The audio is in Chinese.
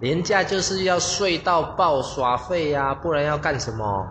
年假就是要睡到爆耍废呀，不然要干什么？